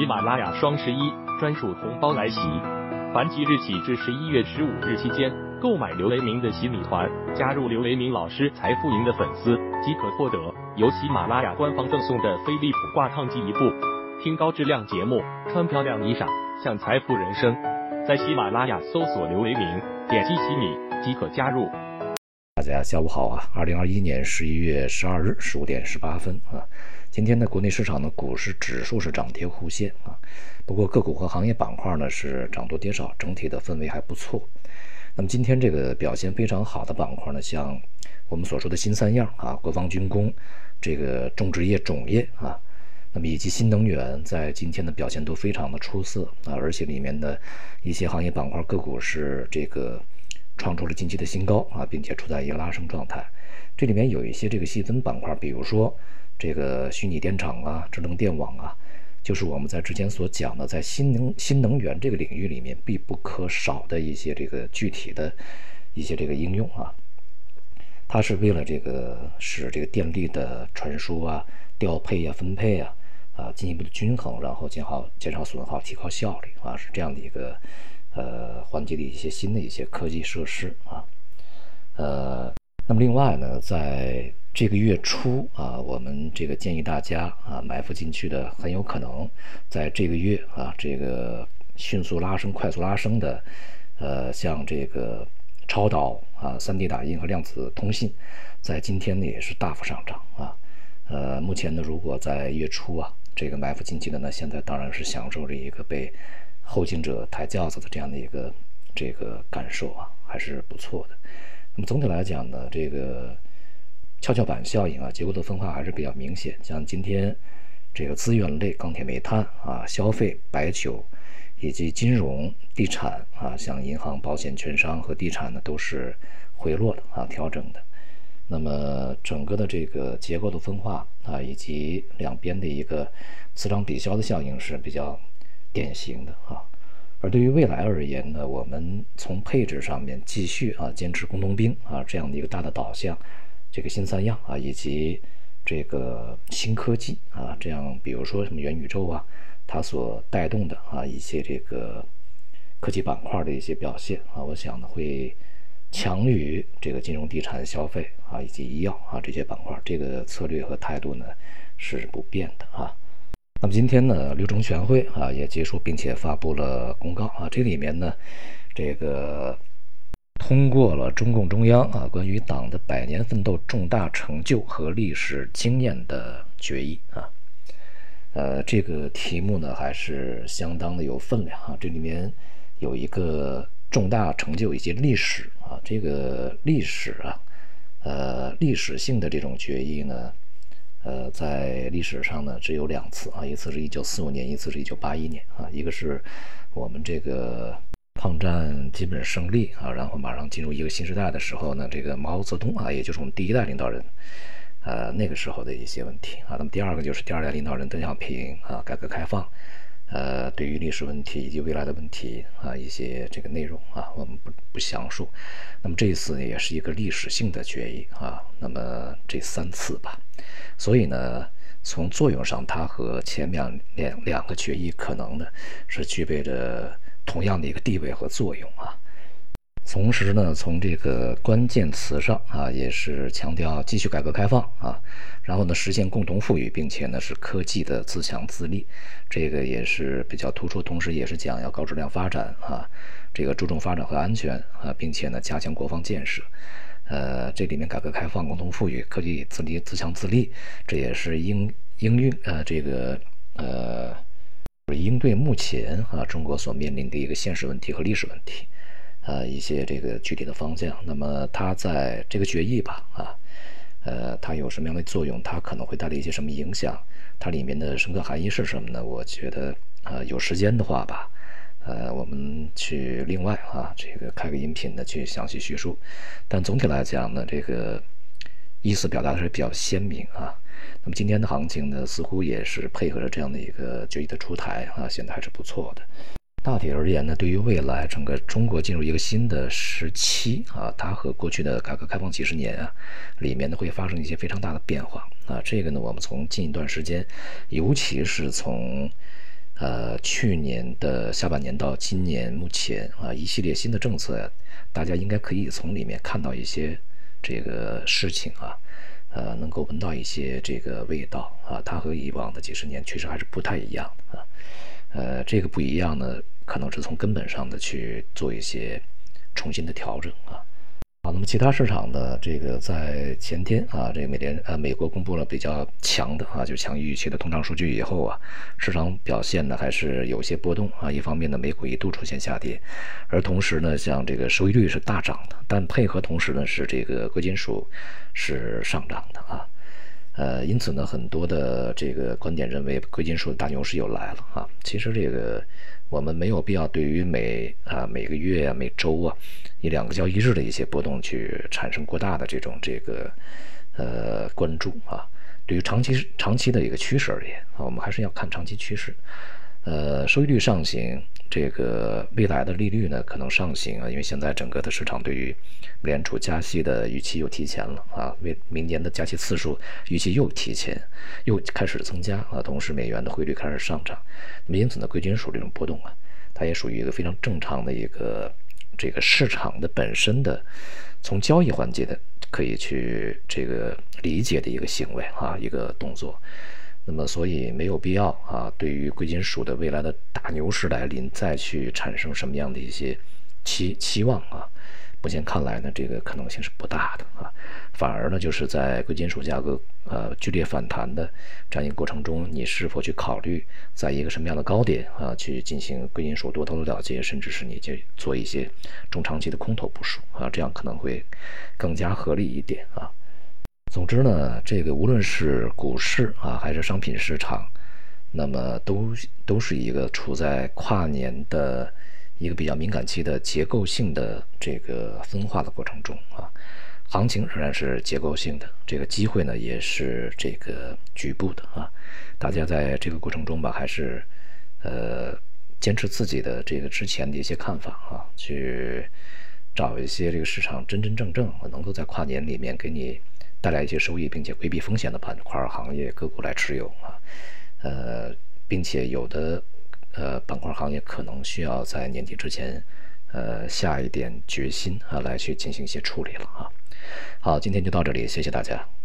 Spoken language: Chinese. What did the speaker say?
喜马拉雅双十一专属红包来袭，凡即日起至十一月十五日期间购买刘雷明的洗米团，加入刘雷明老师财富营的粉丝，即可获得由喜马拉雅官方赠送的飞利浦挂烫机一部，听高质量节目，穿漂亮衣裳，享财富人生。在喜马拉雅搜索刘雷明，点击洗米即可加入。大家下午好啊！二零二一年十一月十二日十五点十八分啊，今天的国内市场的股市指数是涨跌互现啊，不过个股和行业板块呢是涨多跌少，整体的氛围还不错。那么今天这个表现非常好的板块呢，像我们所说的新三样啊，国防军工、这个种植业、种业啊，那么以及新能源，在今天的表现都非常的出色啊，而且里面的一些行业板块个股是这个。创出了近期的新高啊，并且处在一个拉升状态。这里面有一些这个细分板块，比如说这个虚拟电厂啊、智能电网啊，就是我们在之前所讲的，在新能新能源这个领域里面必不可少的一些这个具体的一些这个应用啊。它是为了这个使这个电力的传输啊、调配啊、分配啊啊进一步的均衡，然后减好减少损耗、提高效率啊，是这样的一个。呃，环节的一些新的一些科技设施啊，呃，那么另外呢，在这个月初啊，我们这个建议大家啊，埋伏进去的很有可能在这个月啊，这个迅速拉升、快速拉升的，呃，像这个超导啊、3D 打印和量子通信，在今天呢也是大幅上涨啊，呃，目前呢，如果在月初啊，这个埋伏进去的呢，现在当然是享受着一个被。后进者抬轿子的这样的一个这个感受啊，还是不错的。那么总体来讲呢，这个跷跷板效应啊，结构的分化还是比较明显。像今天这个资源类、钢铁、煤炭啊、消费、白酒以及金融、地产啊，像银行、保险、券商和地产呢，都是回落的啊，调整的。那么整个的这个结构的分化啊，以及两边的一个磁场抵消的效应是比较。典型的啊，而对于未来而言呢，我们从配置上面继续啊坚持工农兵啊这样的一个大的导向，这个新三样啊以及这个新科技啊，这样比如说什么元宇宙啊，它所带动的啊一些这个科技板块的一些表现啊，我想呢会强于这个金融、地产、消费啊以及医药啊这些板块，这个策略和态度呢是不变的啊。那么今天呢，六中全会啊也结束，并且发布了公告啊。这里面呢，这个通过了中共中央啊关于党的百年奋斗重大成就和历史经验的决议啊。呃，这个题目呢还是相当的有分量啊。这里面有一个重大成就以及历史啊，这个历史啊，呃，历史性的这种决议呢。呃，在历史上呢，只有两次啊，一次是一九四五年，一次是一九八一年啊。一个是我们这个抗战基本胜利啊，然后马上进入一个新时代的时候呢，这个毛泽东啊，也就是我们第一代领导人，呃，那个时候的一些问题啊。那么第二个就是第二代领导人邓小平啊，改革开放，呃，对于历史问题以及未来的问题啊，一些这个内容啊，我们不不详述。那么这一次呢，也是一个历史性的决议啊。那么这三次吧。所以呢，从作用上，它和前面两两个决议可能呢是具备着同样的一个地位和作用啊。同时呢，从这个关键词上啊，也是强调继续改革开放啊，然后呢实现共同富裕，并且呢是科技的自强自立，这个也是比较突出。同时也是讲要高质量发展啊，这个注重发展和安全啊，并且呢加强国防建设。呃，这里面改革开放、共同富裕、科技自立、自强自立，这也是应应运呃这个呃应对目前啊中国所面临的一个现实问题和历史问题，呃一些这个具体的方向。那么它在这个决议吧啊，呃它有什么样的作用？它可能会带来一些什么影响？它里面的深刻含义是什么呢？我觉得啊有时间的话吧。呃，我们去另外啊，这个开个音频呢，去详细叙述。但总体来讲呢，这个意思表达的是比较鲜明啊。那么今天的行情呢，似乎也是配合着这样的一个决议的出台啊，显得还是不错的。大体而言呢，对于未来整个中国进入一个新的时期啊，它和过去的改革开放几十年啊，里面呢会发生一些非常大的变化啊。这个呢，我们从近一段时间，尤其是从呃，去年的下半年到今年目前啊，一系列新的政策呀，大家应该可以从里面看到一些这个事情啊，呃，能够闻到一些这个味道啊，它和以往的几十年确实还是不太一样的啊。呃，这个不一样呢，可能是从根本上的去做一些重新的调整啊。好，那么其他市场呢？这个在前天啊，这个美联呃美国公布了比较强的啊，就强于预期的通胀数据以后啊，市场表现呢还是有些波动啊。一方面呢，美股一度出现下跌，而同时呢，像这个收益率是大涨的，但配合同时呢是这个贵金属是上涨的啊。呃，因此呢，很多的这个观点认为贵金属大牛市又来了啊。其实这个。我们没有必要对于每啊每个月啊每周啊一两个交易日的一些波动去产生过大的这种这个呃关注啊。对于长期长期的一个趋势而言啊，我们还是要看长期趋势。呃，收益率上行，这个未来的利率呢可能上行啊，因为现在整个的市场对于美联储加息的预期又提前了啊，为明年的加息次数预期又提前又开始增加啊，同时美元的汇率开始上涨，那么因此呢，贵金属这种波动啊，它也属于一个非常正常的一个这个市场的本身的从交易环节的可以去这个理解的一个行为啊，一个动作。那么，所以没有必要啊，对于贵金属的未来的大牛市来临，再去产生什么样的一些期期望啊？目前看来呢，这个可能性是不大的啊。反而呢，就是在贵金属价格呃剧烈反弹的这样一个过程中，你是否去考虑在一个什么样的高点啊，去进行贵金属多头的了结，甚至是你去做一些中长期的空头部署啊？这样可能会更加合理一点啊。总之呢，这个无论是股市啊，还是商品市场，那么都都是一个处在跨年的一个比较敏感期的结构性的这个分化的过程中啊，行情仍然是结构性的，这个机会呢也是这个局部的啊，大家在这个过程中吧，还是呃坚持自己的这个之前的一些看法啊，去找一些这个市场真真正正能够在跨年里面给你。带来一些收益，并且规避风险的板块、行业、个股来持有啊，呃，并且有的呃板块、行业可能需要在年底之前，呃，下一点决心啊，来去进行一些处理了啊。好，今天就到这里，谢谢大家。